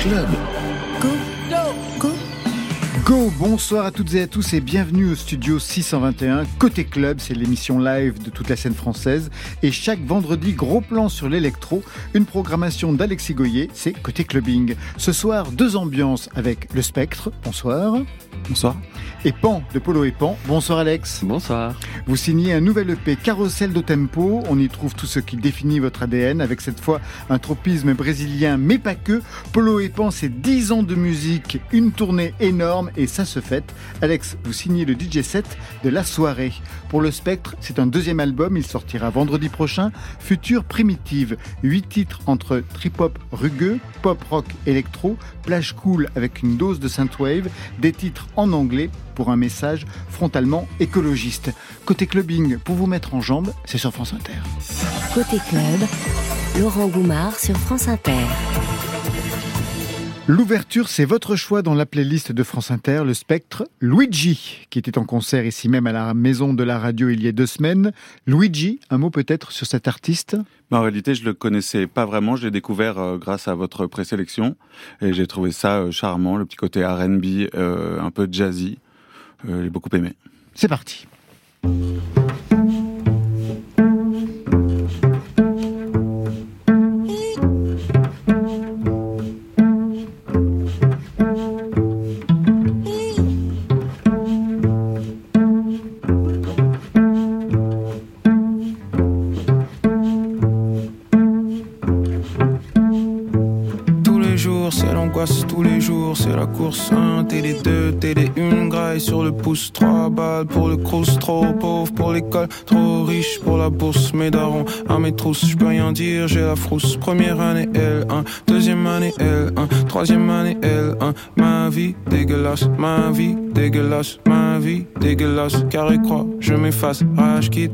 Club. Go. Bonsoir à toutes et à tous et bienvenue au studio 621. Côté club, c'est l'émission live de toute la scène française. Et chaque vendredi, gros plan sur l'électro, une programmation d'Alexis Goyer, c'est Côté clubbing. Ce soir, deux ambiances avec le spectre. Bonsoir. Bonsoir. Et Pan de Polo et Pan. Bonsoir Alex. Bonsoir. Vous signez un nouvel EP Carousel de Tempo. On y trouve tout ce qui définit votre ADN avec cette fois un tropisme brésilien, mais pas que. Polo et Pan, c'est 10 ans de musique, une tournée énorme et ça se fête. Alex, vous signez le DJ set de la soirée. Pour le Spectre, c'est un deuxième album. Il sortira vendredi prochain. Future Primitive. 8 titres entre trip-hop rugueux, pop rock électro, plage cool avec une dose de synthwave, des titres en anglais pour un message frontalement écologiste. Côté clubbing, pour vous mettre en jambe, c'est sur France Inter. Côté club, Laurent Goumard sur France Inter. L'ouverture, c'est votre choix dans la playlist de France Inter, le spectre Luigi, qui était en concert ici même à la maison de la radio il y a deux semaines. Luigi, un mot peut-être sur cet artiste? Bah, En réalité, je le connaissais pas vraiment. Je l'ai découvert euh, grâce à votre présélection et j'ai trouvé ça euh, charmant, le petit côté R&B, euh, un peu jazzy. j'ai beaucoup aimé. C'est parti. Sur le pouce, 3 balles pour le crous, trop pauvre pour l'école, trop riche pour la bourse, mes darons à mes trousses, je peux rien dire, j'ai la frousse, première année L1, deuxième année L1, troisième année L1, ma vie dégueulasse, ma vie dégueulasse, ma vie dégueulasse, carré croix, je m'efface, rage quitte.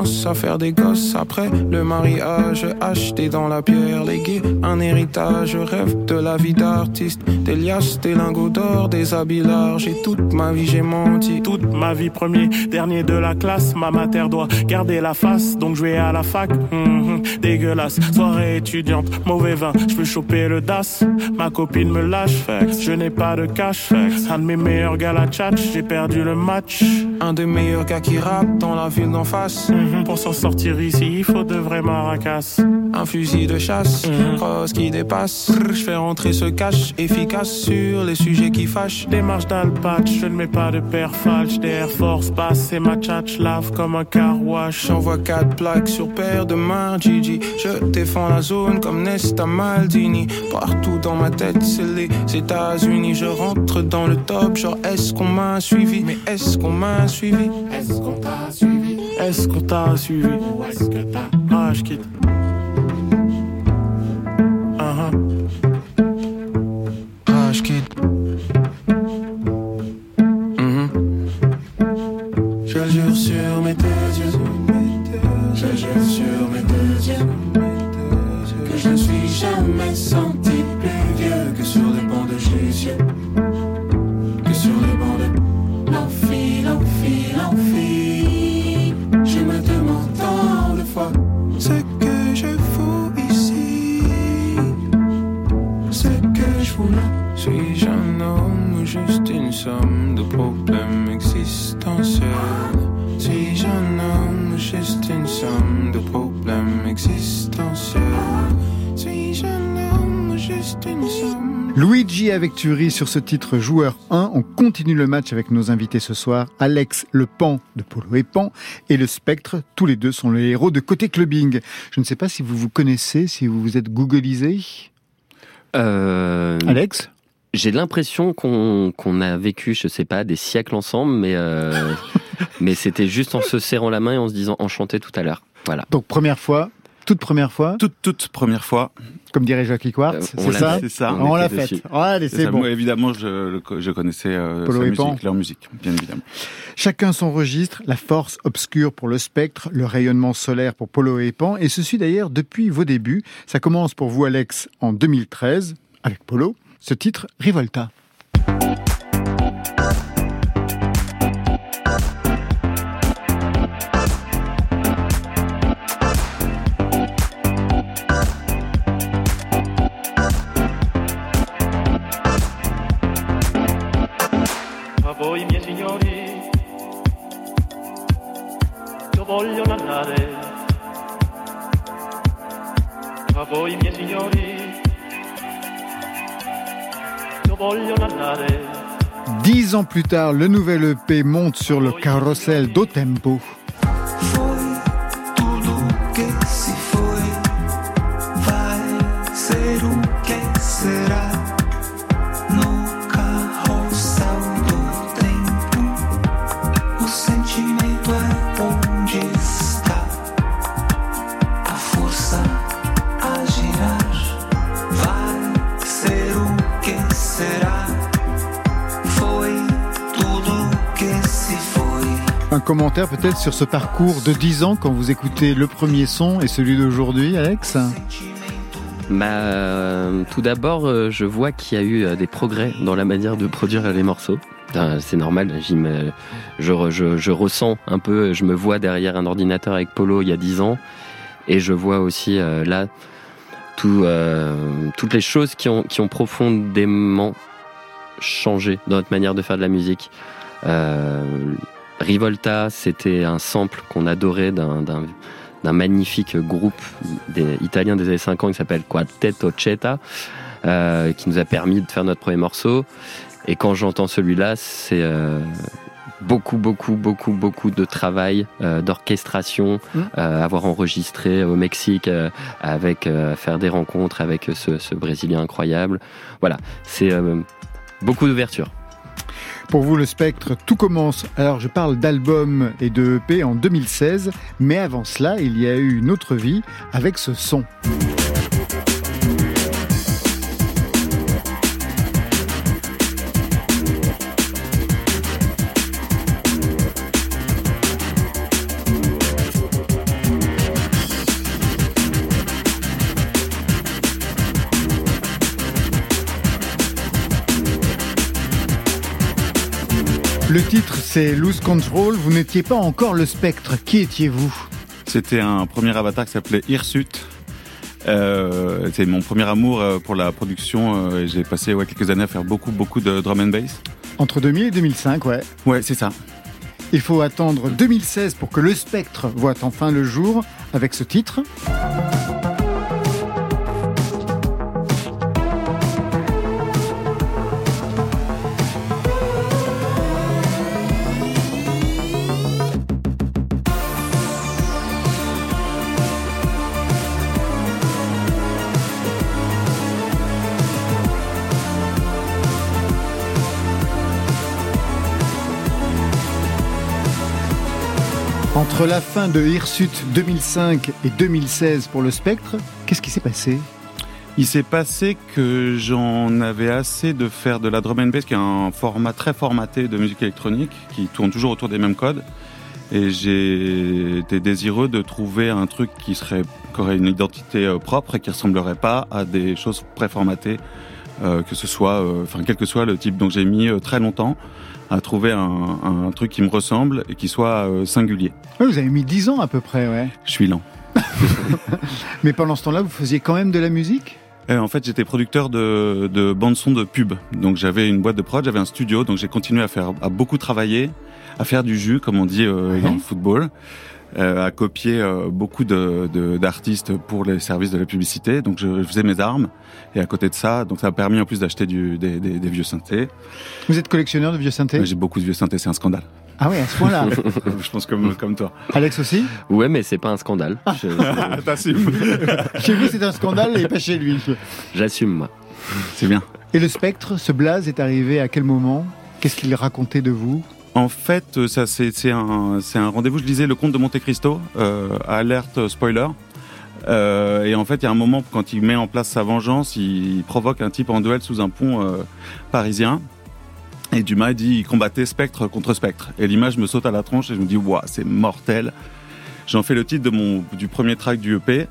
À faire des gosses. Après le mariage, acheter dans la pierre léguer un héritage, rêve de la vie d'artiste, des liasses, des lingots d'or, des habits larges. Et toute ma vie j'ai menti. Toute ma vie premier, dernier de la classe, ma mater doit garder la face, donc je vais à la fac, hum, dégueulasse, soirée étudiante, mauvais vin, je peux choper le DAS, ma copine me lâche, je n'ai pas de cash, un de mes meilleurs gars la chat, j'ai perdu le match, un des meilleurs gars qui rappe dans la ville d'en face, pour s'en sortir ici, il faut de vrais maracas. Un fusil de chasse, cross qui dépasse. Je fais rentrer ce cash efficace sur les sujets qui fâchent. Démarche d'alpatch, je ne mets pas de père falche. Des Air Force passe et ma tchatch lave comme un car wash. J'envoie quatre plaques sur paire de mains, Gigi. Je défends la zone comme Nesta Maldini. Partout dans ma tête, c'est les États-Unis. Je rentre dans le top, genre est-ce qu'on m'a suivi? Mais est-ce qu'on m'a suivi? Est-ce qu'on t'a suivi? Est-ce qu'on t'a suivi Ou est-ce que t'as Ah, je quitte. Ah, ah. ah je quitte. Avec Thury sur ce titre joueur 1. On continue le match avec nos invités ce soir. Alex Le Pan de Polo et Pan et le Spectre. Tous les deux sont les héros de Côté Clubbing. Je ne sais pas si vous vous connaissez, si vous vous êtes googlisé. Euh, Alex J'ai l'impression qu'on a vécu, je sais pas, des siècles ensemble, mais euh, mais c'était juste en se serrant la main et en se disant enchanté tout à l'heure. Voilà. Donc première fois, toute première fois, Toute, toute première fois. comme dirait Jackie Quartz, Euh, c'est ça fait. C'est ça. On, On l'a faite. dessus. Allez, C'est bon. Moi, évidemment, je, je connaissais euh, Polo sa et Pan. musique, leur musique, bien évidemment. Chacun son registre, la force obscure pour le spectre, le rayonnement solaire pour Polo et Pan, et ceci d'ailleurs depuis vos débuts. Ça commence pour vous Alex en 2013, avec Polo, ce titre Rivolta. Dix ans plus tard, le nouvel EP monte sur le carrousel d'Otempo. Commentaire peut-être sur ce parcours de 10 ans quand vous écoutez le premier son et celui d'aujourd'hui, Alex? Bah, euh, tout d'abord, euh, je vois qu'il y a eu euh, des progrès dans la manière de produire les morceaux. C'est normal, je, je, je ressens un peu, je me vois derrière un ordinateur avec Polo il y a 10 ans, et je vois aussi là tout, toutes les choses qui ont, qui ont profondément changé dans notre manière de faire de la musique. Rivolta, c'était un sample qu'on adorait d'un magnifique groupe des Italiens des années 50 qui s'appelle Quartetto Ceta, euh, qui nous a permis de faire notre premier morceau. Et quand j'entends celui-là, c'est euh, beaucoup, beaucoup, beaucoup, beaucoup de travail, euh, d'orchestration, Mm. euh, avoir enregistré au Mexique, euh, avec faire des rencontres avec ce, ce Brésilien incroyable. Voilà, c'est beaucoup d'ouverture. Pour vous, le spectre, tout commence. Alors, je parle d'album et de EP en 2016, mais avant cela, il y a eu une autre vie avec ce son. Le titre, c'est Lose Control. Vous n'étiez pas encore le spectre. Qui étiez-vous? C'était un premier avatar qui s'appelait Hirsute. Euh, c'est mon premier amour euh, pour la production. euh, J'ai passé ouais, quelques années à faire beaucoup, beaucoup de drum and bass. Entre 2000 et 2005, ouais. Ouais, c'est ça. Il faut attendre 2016 pour que le spectre voit enfin le jour avec ce titre. Entre la fin de Hirsute 2005 et 2016 pour le spectre, qu'est-ce qui s'est passé? Il s'est passé que j'en avais assez de faire de la drum and bass, qui est un format très formaté de musique électronique, qui tourne toujours autour des mêmes codes. Et j'ai été désireux de trouver un truc qui serait, qui aurait une identité euh, propre et qui ressemblerait pas à des choses préformatées, euh, que ce soit, euh, enfin quel que soit le type. Donc j'ai mis très longtemps à trouver un, un truc qui me ressemble et qui soit euh, singulier. Ouais, Vous avez mis 10 ans à peu près, ouais. Je suis lent. Mais pendant ce temps-là, vous faisiez quand même de la musique? Euh, en fait, j'étais producteur de, de bande son de pub. Donc j'avais une boîte de prod, j'avais un studio, donc j'ai continué à faire, à beaucoup travailler, à faire du jus, comme on dit euh, dans le football. Euh, à copier euh, beaucoup de- de- d'artistes pour les services de la publicité. Donc je, je faisais mes armes. Et à côté de ça, donc ça m'a permis en plus d'acheter des, des- des vieux synthés. Vous êtes collectionneur de vieux synthés? J'ai beaucoup de vieux synthés, c'est un scandale. Ah oui, à ce point-là. je pense comme, comme toi. Alex aussi? Ouais, mais c'est pas un scandale. Je- T'assumes. Chez lui, c'est un scandale et pas chez lui. J'assume, moi. C'est bien. Et le spectre, ce blaze est arrivé à quel moment? Qu'est-ce qu'il racontait de vous? En fait, euh, ça c'est un, rendez-vous. Je lisais le conte de Monte Cristo, euh, alerte spoiler. Euh, et en fait, il y a un moment quand il met en place sa vengeance, il, provoque un type en duel sous un pont parisien. Et Dumas dit il combattait spectre contre spectre. Et l'image me saute à la tronche et je me dis waouh, c'est mortel. J'en fais le titre du premier track du EP.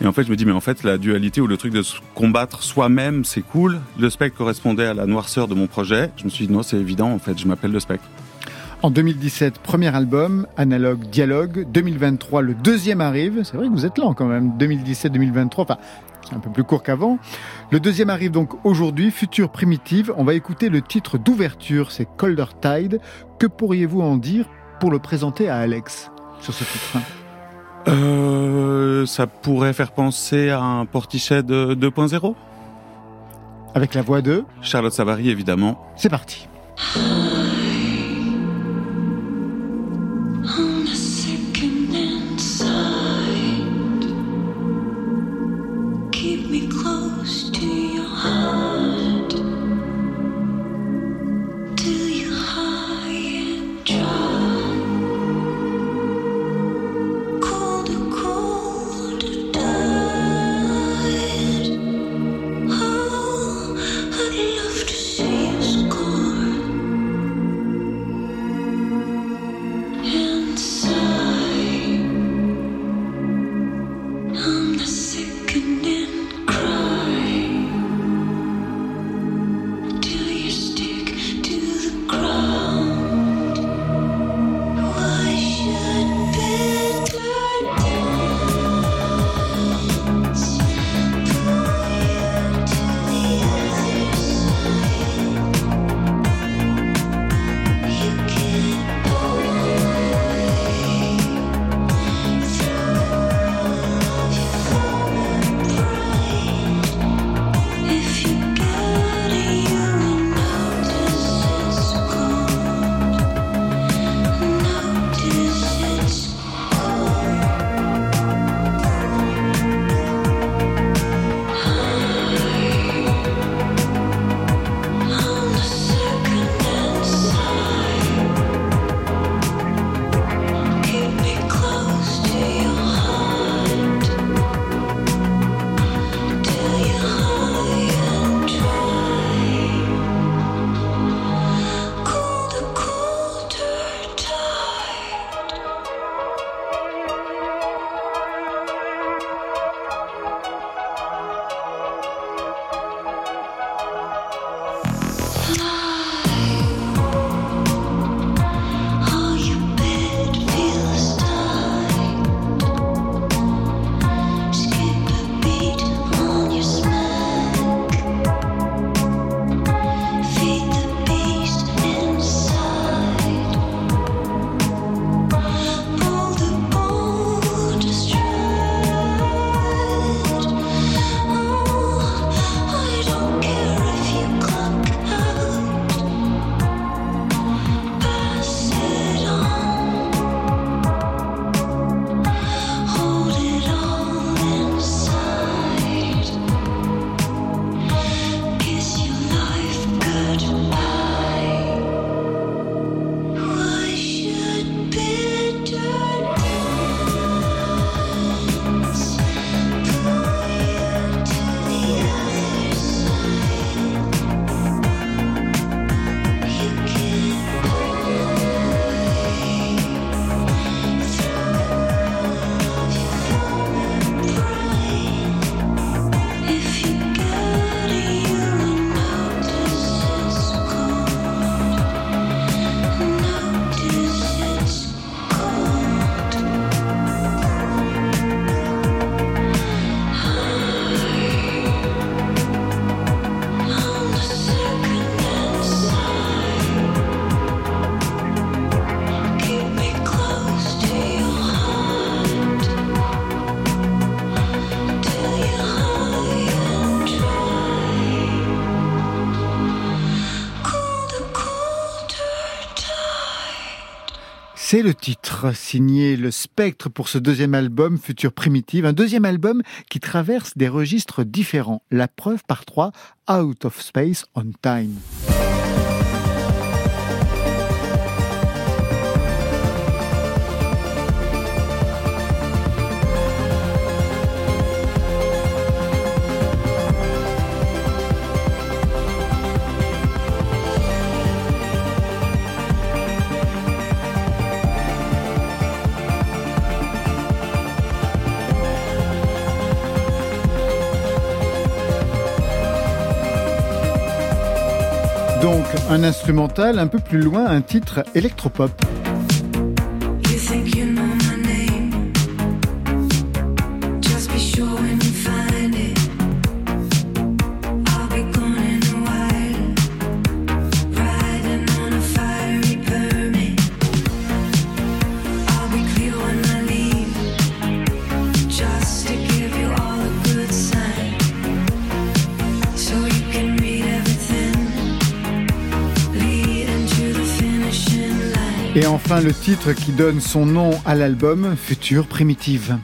Et en fait, je me dis mais en fait la dualité ou le truc de se combattre soi-même, c'est cool. Le spectre correspondait à la noirceur de mon projet. Je me suis dit non, c'est évident. En fait, je m'appelle le spectre. En 2017, premier album, Analogue Dialogue. 2023, le deuxième arrive. C'est vrai que vous êtes lent quand même. 2017-2023, enfin, c'est un peu plus court qu'avant. Le deuxième arrive donc aujourd'hui, Future Primitive. On va écouter le titre d'ouverture, c'est Colder Tide. Que pourriez-vous en dire pour le présenter à Alex sur ce titre Euh, ça pourrait faire penser à un portichet de 2.0 Avec la voix de Charlotte Savary, évidemment. C'est parti. C'est le titre signé Le Spectre pour ce deuxième album Future Primitive, un deuxième album qui traverse des registres différents. La preuve par trois, Out of Space on Time. Donc un instrumental, un peu plus loin, un titre électropop. Enfin le titre qui donne son nom à l'album, Future Primitive.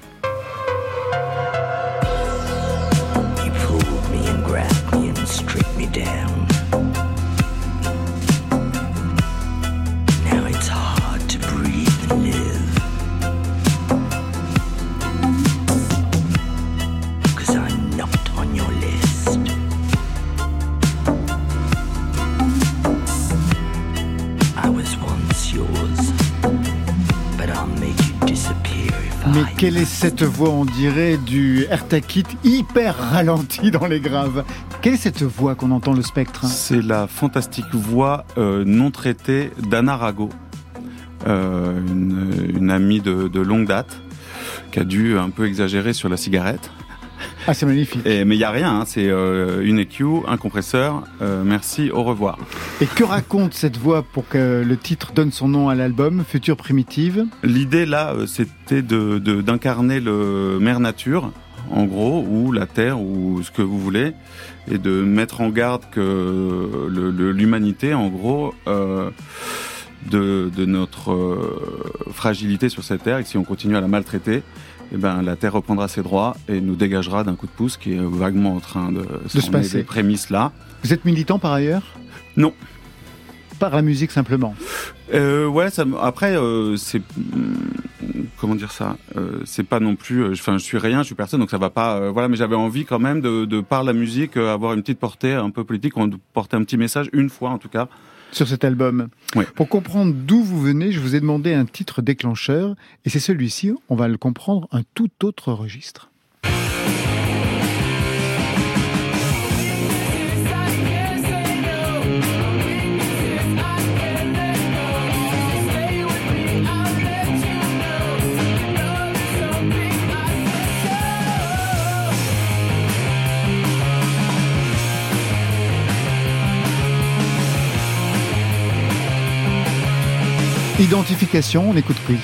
Cette voix, on dirait, du Ertakit hyper ralenti dans les graves Quelle est cette voix qu'on entend le spectre? C'est la fantastique voix euh, non traitée d'Anna Rago, euh, une, amie de longue date, qui a dû un peu exagérer sur la cigarette. Ah, c'est magnifique. Et, mais il y a rien, hein, c'est euh, une EQ, un compresseur. euh, merci, au revoir. Et que raconte cette voix pour que le titre donne son nom à l'album, Future Primitive? L'idée là, euh, c'était de de- d'incarner le mère nature, en gros, ou la terre, ou ce que vous voulez, et de mettre en garde que l'humanité, en gros, euh, de, de notre fragilité sur cette terre, et que si on continue à la maltraiter, eh ben, la terre reprendra ses droits et nous dégagera d'un coup de pouce qui est vaguement en train de, se passer. des prémices là. Vous êtes militant par ailleurs? Non. Par la musique simplement. Euh, ouais, ça, après, euh, c'est hum, comment dire ça? Euh, C'est pas non plus. Enfin, je suis rien, je suis personne, donc ça va pas. voilà, mais j'avais envie quand même de, de par la musique avoir une petite portée un peu politique, on porter un petit message une fois en tout cas. Sur cet album. Oui. Pour comprendre d'où vous venez, je vous ai demandé un titre déclencheur, et c'est celui-ci, on va le comprendre, un tout autre registre. Identification, on écoute qui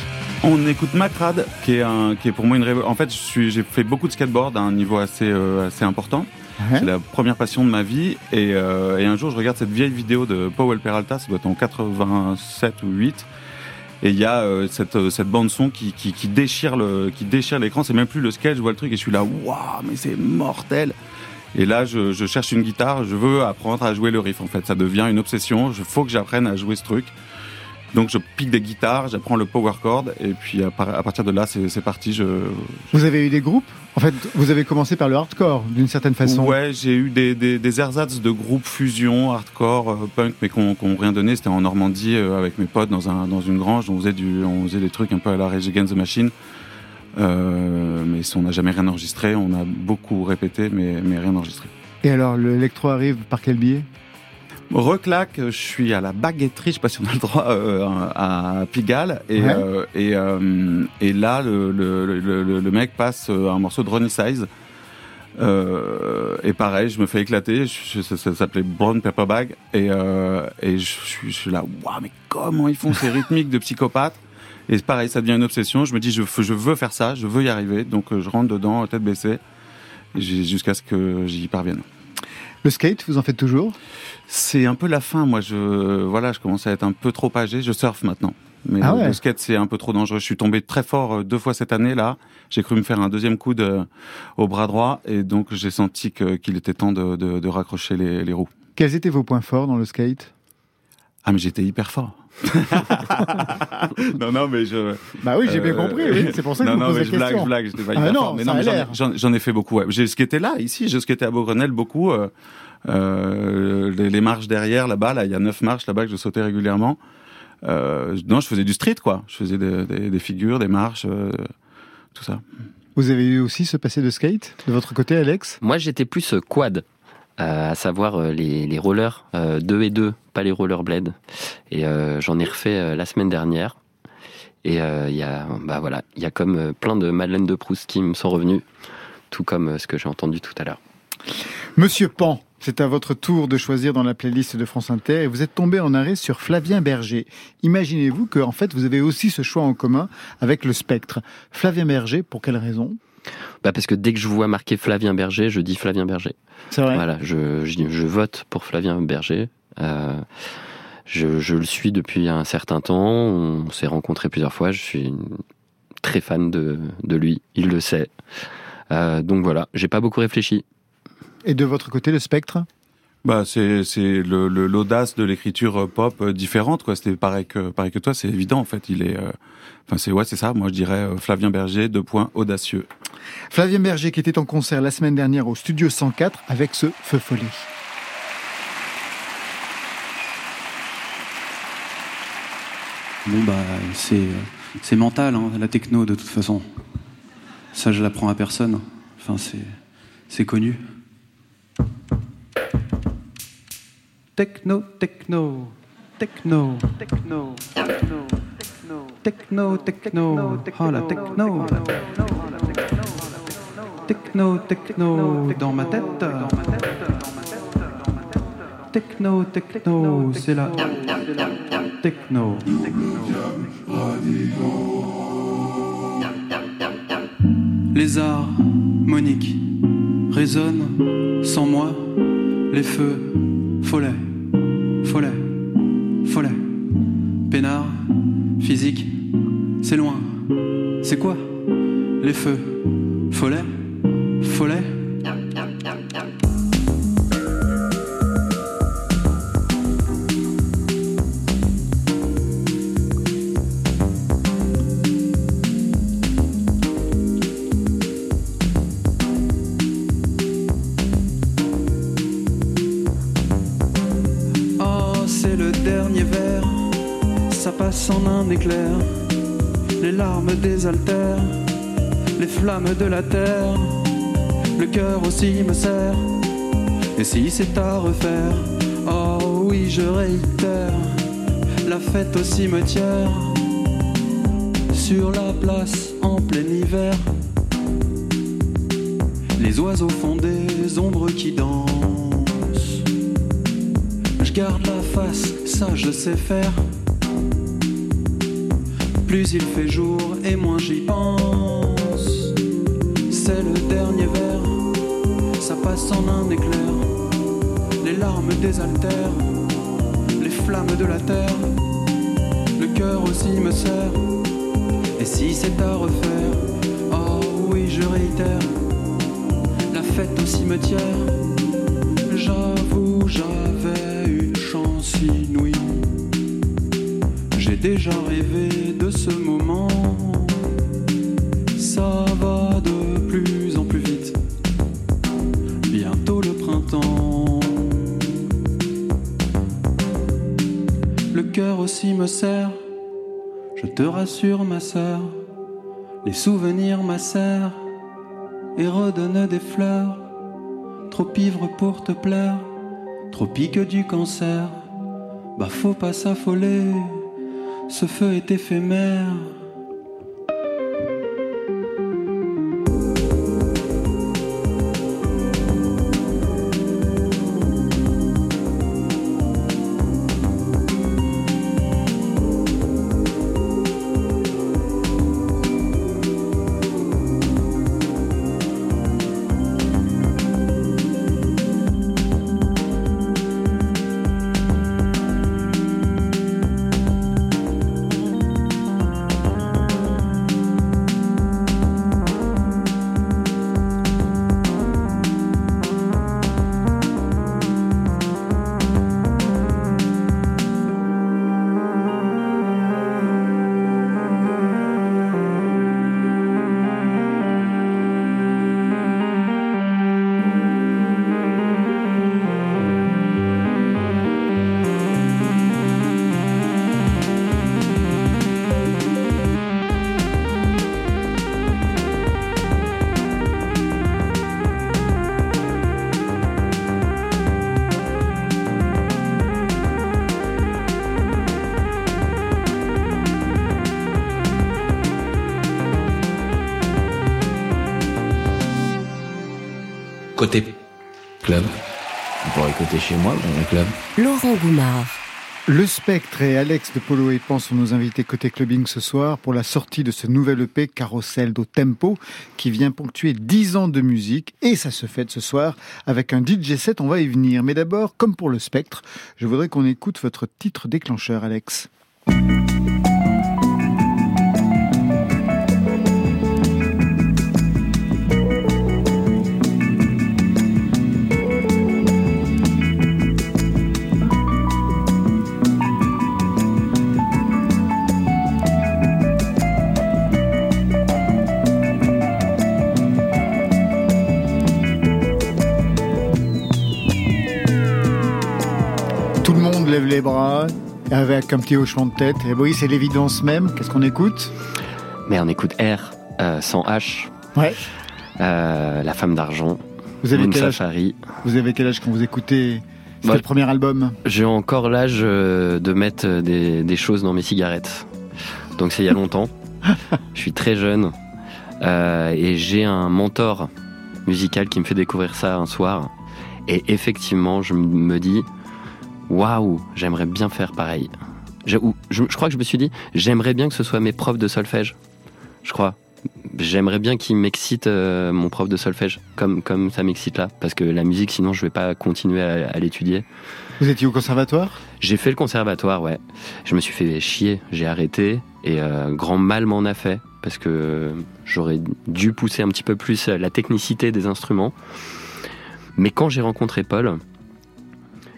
On écoute Macrad, qui est un, qui est pour moi une révo- En fait, j'ai fait beaucoup de skateboard à un niveau assez, euh, assez important. Ouais. C'est la première passion de ma vie. Et, euh, et un jour, je regarde cette vieille vidéo de Powell Peralta, ça doit être en 87 ou 8. Et il y a euh, cette, cette bande son qui, qui, qui déchire le, qui déchire l'écran. C'est même plus le sketch, je vois le truc et je suis là, waouh, mais c'est mortel. Et là, je, je cherche une guitare. Je veux apprendre à jouer le riff. En fait, ça devient une obsession. Il faut que j'apprenne à jouer ce truc. Donc, je pique des guitares, j'apprends le power chord, et puis à, par- à partir de là, c'est parti. Je, Vous avez eu des groupes? En fait, vous avez commencé par le hardcore, d'une certaine façon. Ouais, j'ai eu des, des, des ersatz de groupes fusion, hardcore, euh, punk, mais qui n'ont rien donné. C'était en Normandie euh, avec mes potes dans, un, dans une grange. On faisait, du, on faisait des trucs un peu à la Rage Against the Machine. Euh, mais on n'a jamais rien enregistré. On a beaucoup répété, mais, mais rien enregistré. Et alors, l'électro arrive par quel biais? Reclac, je suis à la baguetterie, je sais pas si on a le droit, euh, à Pigalle. Et, Ouais. euh, et, euh, et là, le, le, le, le- le mec passe un morceau de Ronnie Size. Euh, et pareil, je me fais éclater. Je- ça ça s'appelait Brown Pepper Bag. Et, euh, et je, suis- je suis là, waouh, mais comment ils font ces rythmiques de psychopathes Et pareil, ça devient une obsession. Je me dis, je, veux- je veux faire ça, je veux y arriver. Donc je rentre dedans, tête baissée, jusqu'à ce que j'y parvienne. Le skate, vous en faites toujours? C'est un peu la fin. Moi, je voilà, je commence à être un peu trop âgé. Je surfe maintenant. Mais Ah le- ouais. le skate, c'est un peu trop dangereux. Je suis tombé très fort euh, deux fois cette année, là. J'ai cru me faire un deuxième coup de, au bras droit, et donc j'ai senti que- qu'il était temps de, de, de raccrocher les, les roues. Quels étaient vos points forts dans le skate? Ah, mais j'étais hyper fort. non, non, mais je. Bah oui, j'ai bien Euh, compris, oui. C'est pour ça que non, je vous non, pose mais la je blague, question. je blague, j'étais pas Ah hyper non, fort. Mais non, a mais j'en ai- fait beaucoup. Ouais. J'ai skaté là, ici, j'ai skaté à Beaugrenelle beaucoup. euh, euh, les, les marches derrière, là-bas, là, il y a neuf marches là-bas que je sautais régulièrement. Euh, non, je faisais du street, quoi. Je faisais des, des- des figures, des marches, euh, tout ça. Vous avez eu aussi ce passé de skate de votre côté, Alex? Moi, j'étais plus quad, euh, à savoir euh, les, les rollers 2 et 2, pas les rollerblades. Et euh, j'en ai refait euh, la semaine dernière. Et euh, il y a, bah voilà, il y a comme euh, plein de Madeleine de Proust qui me sont revenus, tout comme euh, ce que j'ai entendu tout à l'heure. Monsieur Pan, c'est à votre tour de choisir dans la playlist de France Inter et vous êtes tombé en arrêt sur Flavien Berger. Imaginez-vous que en fait vous avez aussi ce choix en commun avec le Spectre. Flavien Berger, pour quelle raison? Bah parce que dès que je vois marqué Flavien Berger, je dis Flavien Berger. C'est vrai. Voilà, je, je, je vote pour Flavien Berger. Euh, je, je le suis depuis un certain temps. On s'est rencontrés plusieurs fois. Je suis très fan de, de lui. Il le sait. Euh, donc voilà, j'ai pas beaucoup réfléchi. Et de votre côté, le Spectre? Bah, c'est c'est le le- l'audace de l'écriture euh, pop euh, différente, quoi. C'était pareil que pareil que toi, c'est évident en fait. Il est, euh, enfin c'est ouais, c'est ça. Moi, je dirais euh, Flavien Berger, deux points audacieux. Flavien Berger qui était en concert la semaine dernière au Studio 104 avec ce Feu Follet. Bon bah c'est c'est mental hein, la techno de toute façon. Ça je l'apprends à personne. Enfin c'est c'est connu. Techno, techno, techno, techno, techno, techno, techno, oh la techno, techno, techno, dans ma tête, techno, techno, c'est la techno. Les arts, Monique, résonnent sans moi, les feux, follet, follet, follet, peinard, physique, c'est loin, c'est quoi? Les feux, follet, follet. En un éclair. Les larmes désaltèrent, les flammes de la terre. Le cœur aussi me serre, et si c'est à refaire, oh oui, je réitère. La fête au cimetière, sur la place en plein hiver. Les oiseaux font des ombres qui dansent. Je garde la face, ça je sais faire. Plus il fait jour et moins j'y pense. C'est le dernier verre, ça passe en un éclair. Les larmes désaltèrent, les flammes de la terre. Le cœur aussi me serre. Et si c'est à refaire, oh oui, je réitère. La fête au cimetière. J'avoue, j'avais une chance inouïe. Déjà rêvé de ce moment. Ça va de plus en plus vite. Bientôt le printemps. Le cœur aussi me serre. Je te rassure, ma sœur. Les souvenirs m'acèrent et redonnent des fleurs. Trop ivre pour te plaire, trop pique du cancer. Bah faut pas s'affoler, ce feu est éphémère. Chez moi dans club. Laurent Goumard. Le Spectre et Alex de Polo et Pan sont nos invités côté clubbing ce soir pour la sortie de ce nouvel EP Carousel do Tempo qui vient ponctuer 10 ans de musique et ça se fête ce soir avec un DJ set, on va y venir. Mais d'abord, comme pour le Spectre, je voudrais qu'on écoute votre titre déclencheur Alex. Lève les bras avec un petit hochement de tête. Et oui, c'est l'évidence même. Qu'est-ce qu'on écoute? Mais on écoute R, euh, sans H. Ouais. Euh, la femme d'argent. Vous avez Moon quel âge Safari. Vous avez quel âge quand vous écoutez C'était le premier album? J'ai encore l'âge euh, de mettre des, des choses dans mes cigarettes. Donc c'est il y a longtemps. Je suis très jeune. Euh, et j'ai un mentor musical qui me fait découvrir ça un soir. Et effectivement, je me dis, waouh, j'aimerais bien faire pareil. Je, ou- je, je crois que je me suis dit, j'aimerais bien que ce soit mes profs de solfège. Je crois. J'aimerais bien qu'il m'excite euh, mon prof de solfège, comme, comme ça m'excite là. Parce que la musique, sinon, je vais pas continuer à- à l'étudier. Vous étiez au conservatoire? J'ai fait le conservatoire, ouais. Je me suis fait chier, j'ai arrêté et euh, grand mal m'en a fait parce que j'aurais dû pousser un petit peu plus la technicité des instruments. Mais quand j'ai rencontré Paul,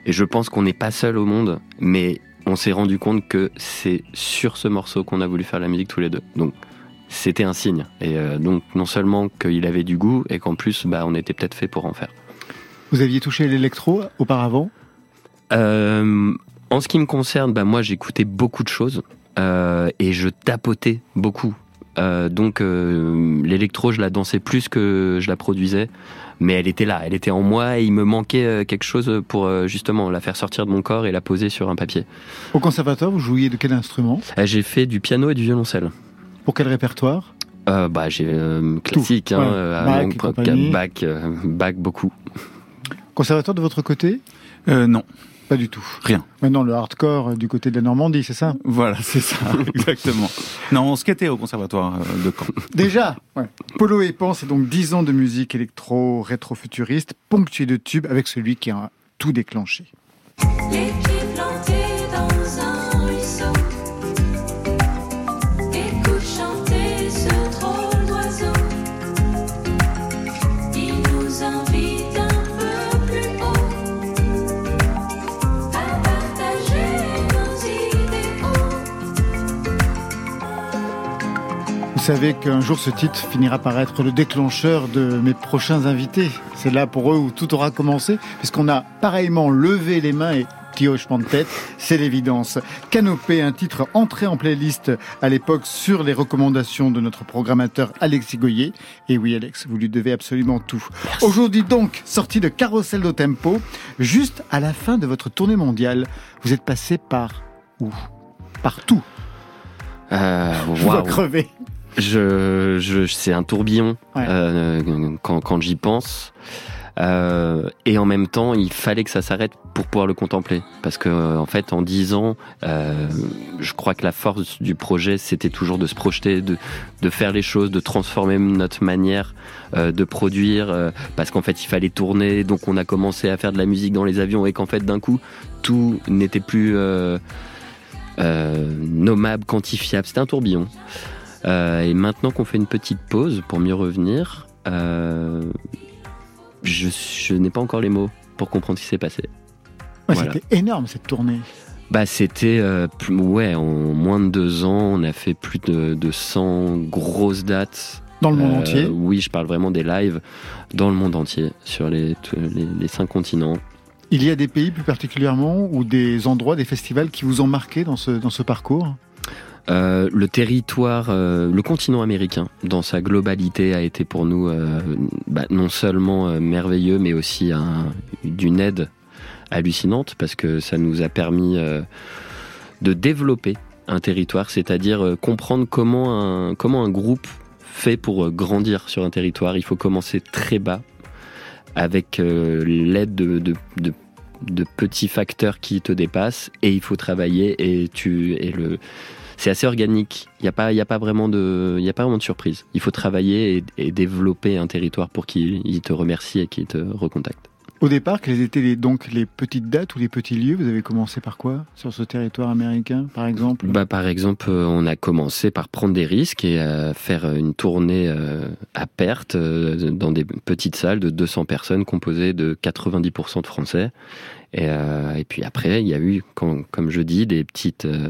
et je pense qu'on n'est pas seul au monde, mais on s'est rendu compte que c'est sur ce morceau qu'on a voulu faire la musique tous les deux. Donc c'était un signe. Et euh, donc non seulement qu'il avait du goût et qu'en plus bah, on était peut-être fait pour en faire. Vous aviez touché l'électro auparavant? Euh, en ce qui me concerne, bah, moi j'écoutais beaucoup de choses euh, et je tapotais beaucoup. Donc l'électro, je la dansais plus que je la produisais, mais elle était là, elle était en moi et il me manquait euh, quelque chose pour euh, justement la faire sortir de mon corps et la poser sur un papier. Au conservatoire, vous jouiez de quel instrument? Euh, J'ai fait du piano et du violoncelle. Pour quel répertoire? Euh, bah, j'ai euh, classique, hein, ouais. euh. Bach, euh, Bach beaucoup. Conservatoire de votre côté? Euh, non, Pas du tout. rien. Maintenant, le hardcore euh, du côté de la Normandie, c'est ça Voilà, c'est ça, exactement. Non, on skatait au conservatoire euh, de Caen. Déjà ouais. Polo et Pan, c'est donc 10 ans de musique électro, rétro-futuriste, ponctué de tubes avec celui qui a tout déclenché. Les savez qu'un jour ce titre finira par être le déclencheur de mes prochains invités. C'est là pour eux où tout aura commencé, puisqu'on a pareillement levé les mains et petit hochement de tête, c'est l'évidence. Canopé, un titre entré en playlist à l'époque sur les recommandations de notre programmateur Alexis Goyer. Et oui Alex, vous lui devez absolument tout. Aujourd'hui donc, sorti de Carousel do Tempo, juste à la fin de votre tournée mondiale, vous êtes passé par où? Partout. Euh, Je vois waouh. crever. Je, je, c'est un tourbillon Ouais. euh, quand, quand j'y pense. Euh, et en même temps, il fallait que ça s'arrête pour pouvoir le contempler. Parce que, euh, en fait, en dix ans, euh, je crois que la force du projet, c'était toujours de se projeter, de, de faire les choses, de transformer notre manière euh, de produire. euh, parce qu'en fait, il fallait tourner. Donc, on a commencé à faire de la musique dans les avions et qu'en fait, d'un coup, tout n'était plus euh, euh, nommable, quantifiable. C'était un tourbillon. Euh, et maintenant qu'on fait une petite pause pour mieux revenir, euh, je, je n'ai pas encore les mots pour comprendre ce qui s'est passé. Ouais, Voilà. C'était énorme cette tournée. Bah, c'était, euh, ouais, en moins de deux ans, on a fait plus de, de 100 grosses dates. Dans le monde Euh, entier Oui, je parle vraiment des lives dans le monde entier, sur les, les, les cinq continents. Il y a des pays plus particulièrement ou des endroits, des festivals qui vous ont marqué dans ce, dans ce parcours? Euh, le territoire, euh, le continent américain, dans sa globalité, a été pour nous euh, bah, non seulement merveilleux, mais aussi un- d'une aide hallucinante, parce que ça nous a permis de développer un territoire, c'est-à-dire comprendre comment un, comment un groupe fait pour grandir sur un territoire. Il faut commencer très bas, avec l'aide de, de, de- de petits facteurs qui te dépassent et il faut travailler et tu et le c'est assez organique. Il n'y a pas il y a pas vraiment de il y a pas vraiment de surprise. Il faut travailler et, et développer un territoire pour qu'il il te remercie et qu'il te recontacte. Au départ, quelles étaient les, donc les petites dates ou les petits lieux? Vous avez commencé par quoi sur ce territoire américain, par exemple? Bah, par exemple, euh, on a commencé par prendre des risques et à faire une tournée euh, à perte euh, dans des petites salles de 200 personnes composées de 90% de Français. Et, euh, et puis après, il y a eu, comme, je dis, des petites, euh,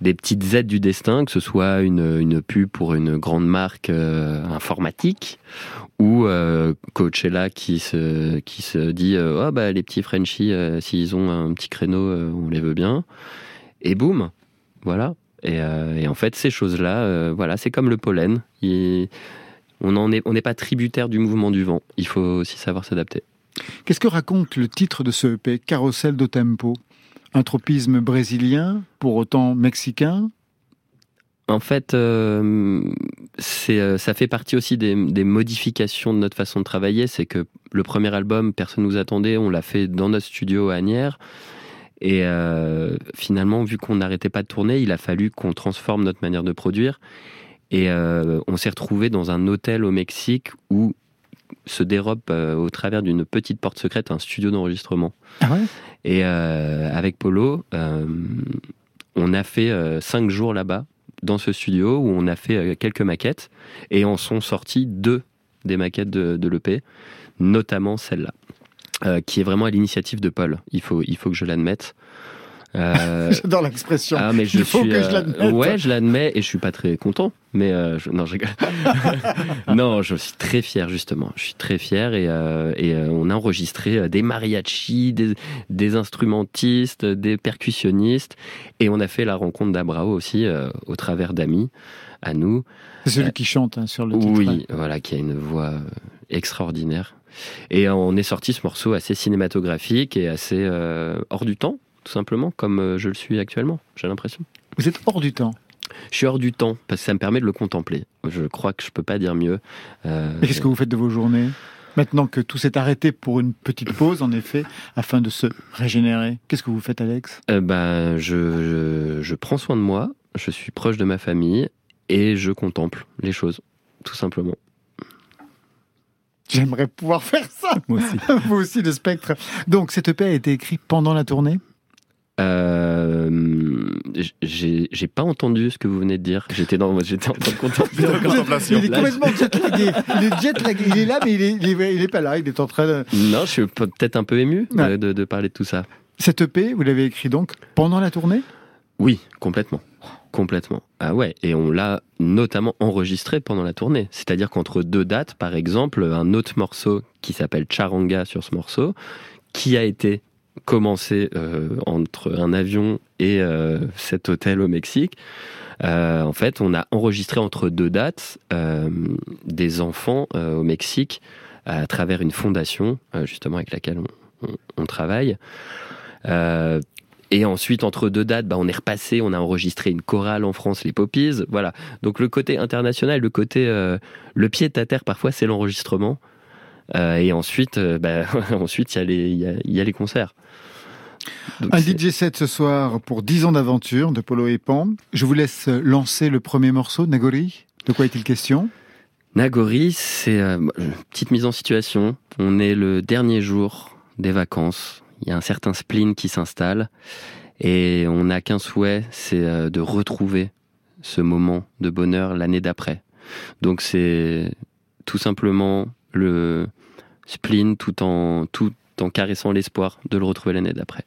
des petites aides du destin, que ce soit une, une pub pour une grande marque euh, informatique ou euh, Coachella qui se, qui se dit euh, oh, bah, les petits Frenchies, s'ils ont un petit créneau, on les veut bien. Et boum, voilà. Et, en fait, ces choses-là, voilà, c'est comme le pollen. On en est, on n'est pas tributaire du mouvement du vent. Il faut aussi savoir s'adapter. Qu'est-ce que raconte le titre de ce EP, Carrousel do Tempo Un tropisme brésilien, pour autant mexicain? En fait, euh, euh, ça fait partie aussi des, modifications de notre façon de travailler. C'est que le premier album, personne nous attendait, on l'a fait dans notre studio à Agnières. Et euh, finalement, vu qu'on n'arrêtait pas de tourner, il a fallu qu'on transforme notre manière de produire. Et on s'est retrouvé dans un hôtel au Mexique où se dérobe euh, au travers d'une petite porte secrète un studio d'enregistrement. Ah ouais? Et euh, avec Polo, euh, on a fait cinq jours là-bas, dans ce studio, où on a fait quelques maquettes, et en sont sorties deux des maquettes de, de l'EP, notamment celle-là, euh, qui est vraiment à l'initiative de Paul. Il faut, il faut que je l'admette. Euh, J'adore l'expression. ah mais je Il faut suis, que je euh, l'admette. ouais, je l'admets et je suis pas très content. Mais euh, je, non, je rigole. non, je suis très fier justement. Je suis très fier et, et on a enregistré des mariachis, des, des instrumentistes, des percussionnistes et on a fait la rencontre d'Abrao aussi au travers d'amis à nous. C'est celui qui chante hein, sur le titre. Oui, voilà, qui a une voix extraordinaire. Et on est sorti ce morceau assez cinématographique et assez euh, hors du temps, tout simplement, comme euh, je le suis actuellement, j'ai l'impression. Vous êtes hors du temps. Je suis hors du temps parce que ça me permet de le contempler. Je crois que je peux pas dire mieux. Euh, Et qu'est-ce que vous faites de vos journées? Maintenant que tout s'est arrêté pour une petite pause, en effet, afin de se régénérer, qu'est-ce que vous faites, Alex? Euh, bah, je, je, je prends soin de moi, je suis proche de ma famille et je contemple les choses, tout simplement. J'aimerais pouvoir faire ça. Moi aussi. vous aussi, le spectre. Donc, cette EP a été écrite pendant la tournée? Euh, j'ai pas entendu ce que vous venez de dire. J'étais dans, j'étais en train de contempler. Il est Là, complètement jet-lagué. Il est jet-lagué. Il est là, mais il est, il, est, il est pas là. Il est en train de... Non, je suis peut-être un peu ému de- de parler de tout ça. Cette EP, vous l'avez écrit donc pendant la tournée? Oui, complètement. Complètement. Ah ouais, et on l'a notamment enregistré pendant la tournée. C'est-à-dire qu'entre deux dates, par exemple, un autre morceau qui s'appelle Charanga sur ce morceau, qui a été commencé euh, entre un avion et euh, cet hôtel au Mexique. Euh, en fait, on a enregistré entre deux dates des enfants au Mexique à travers une fondation, justement avec laquelle on, travaille. Et ensuite, entre deux dates, bah, on est repassé, on a enregistré une chorale en France, les Poppies. Voilà. Donc le côté international, le côté le pied à terre, parfois, c'est l'enregistrement. Et ensuite, bah, ensuite il y a les concerts. Donc, Un DJ set ce soir pour 10 ans d'aventure de Polo et Pan. Je vous laisse lancer le premier morceau, Nagori. De quoi est-il question? Nagori, c'est euh, une petite mise en situation. On est le dernier jour des vacances. Il y a un certain spleen qui s'installe et on n'a qu'un souhait, c'est euh, de retrouver ce moment de bonheur l'année d'après. Donc c'est tout simplement le spleen tout en tout en caressant l'espoir de le retrouver l'année d'après.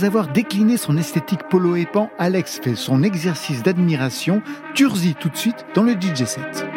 Après avoir décliné son esthétique polo-épan, Alex fait son exercice d'admiration, Turzi tout de suite dans le DJ set.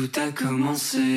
tout a commencé.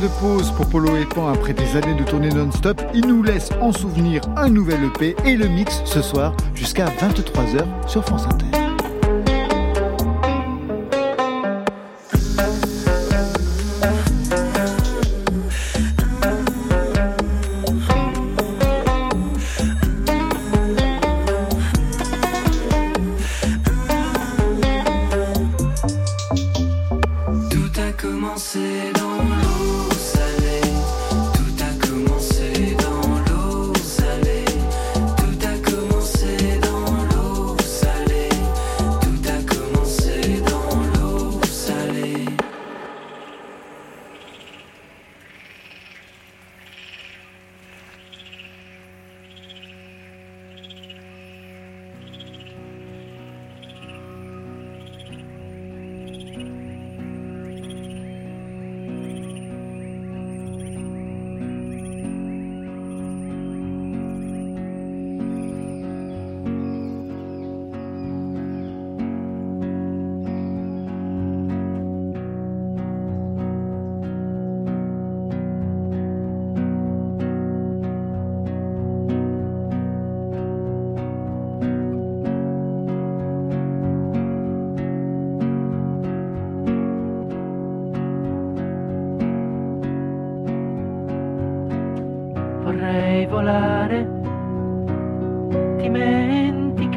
De pause pour Polo et Pan après des années de tournée non-stop. Il nous laisse en souvenir un nouvel EP et le mix ce soir jusqu'à 23h sur France Inter.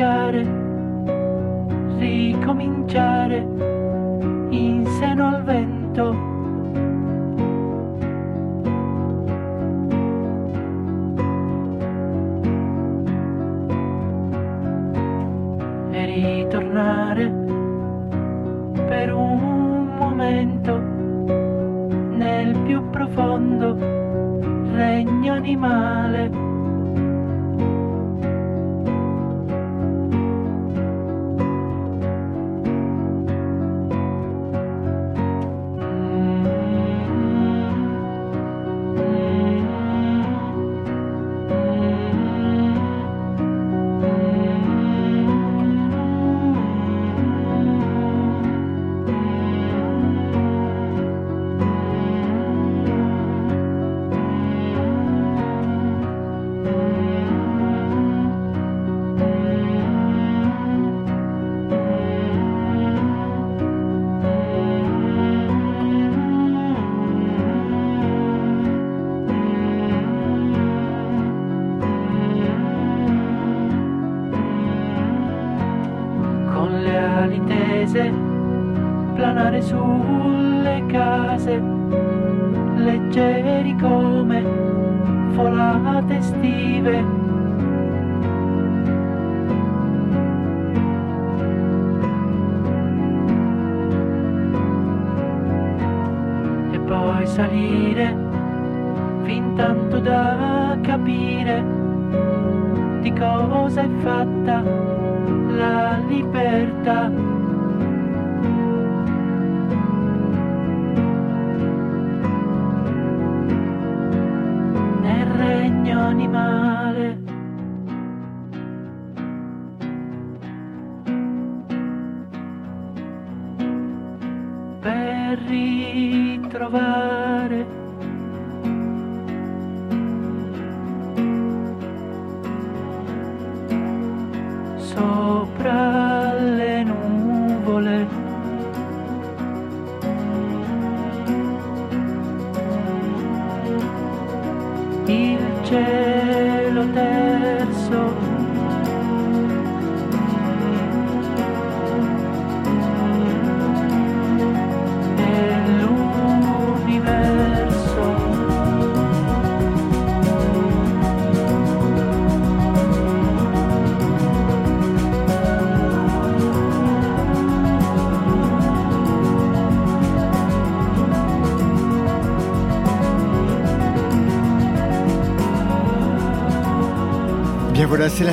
dimenticare, ricominciare in seno al vento. boca.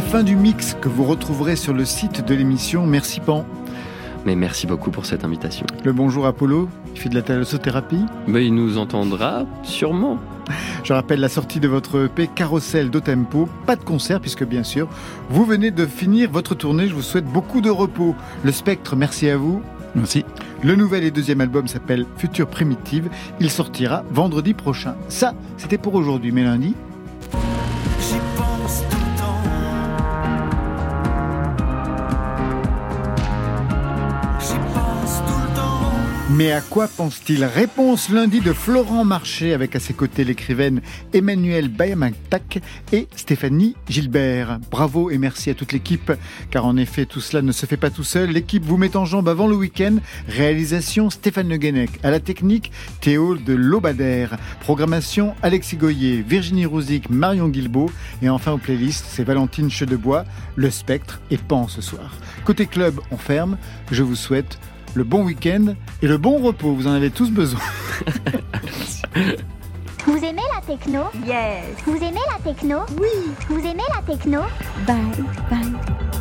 Fin du mix que vous retrouverez sur le site de l'émission. Merci Pan. Mais merci beaucoup pour cette invitation. Le bonjour Apollo, il fait de la thalassothérapie. Mais il nous entendra sûrement. Je rappelle la sortie de votre EP Carousel de Tempo. Pas de concert puisque bien sûr, vous venez de finir votre tournée. Je vous souhaite beaucoup de repos. Le Spectre, merci à vous. Merci. Le nouvel et deuxième album s'appelle Future Primitive. Il sortira vendredi prochain. Ça, c'était pour aujourd'hui. Mais lundi, Mais à quoi pense-t-il Réponse lundi de Florent Marché avec à ses côtés l'écrivaine Emmanuelle Bayamantak et Stéphanie Gilbert. Bravo et merci à toute l'équipe car en effet tout cela ne se fait pas tout seul. L'équipe vous met en jambe avant le week-end. Réalisation Stéphane Le Guenec. À la technique Théo de Lobadère. Programmation Alexis Goyer, Virginie Rouzic, Marion Guilbeault et enfin aux playlists c'est Valentine Chedebois, Le Spectre et Pan ce soir. Côté club on ferme. Je vous souhaite le bon week-end et le bon repos. Vous en avez tous besoin. Vous aimez la techno? Yes. Vous aimez la techno? Oui. Vous aimez la techno? Bye bye.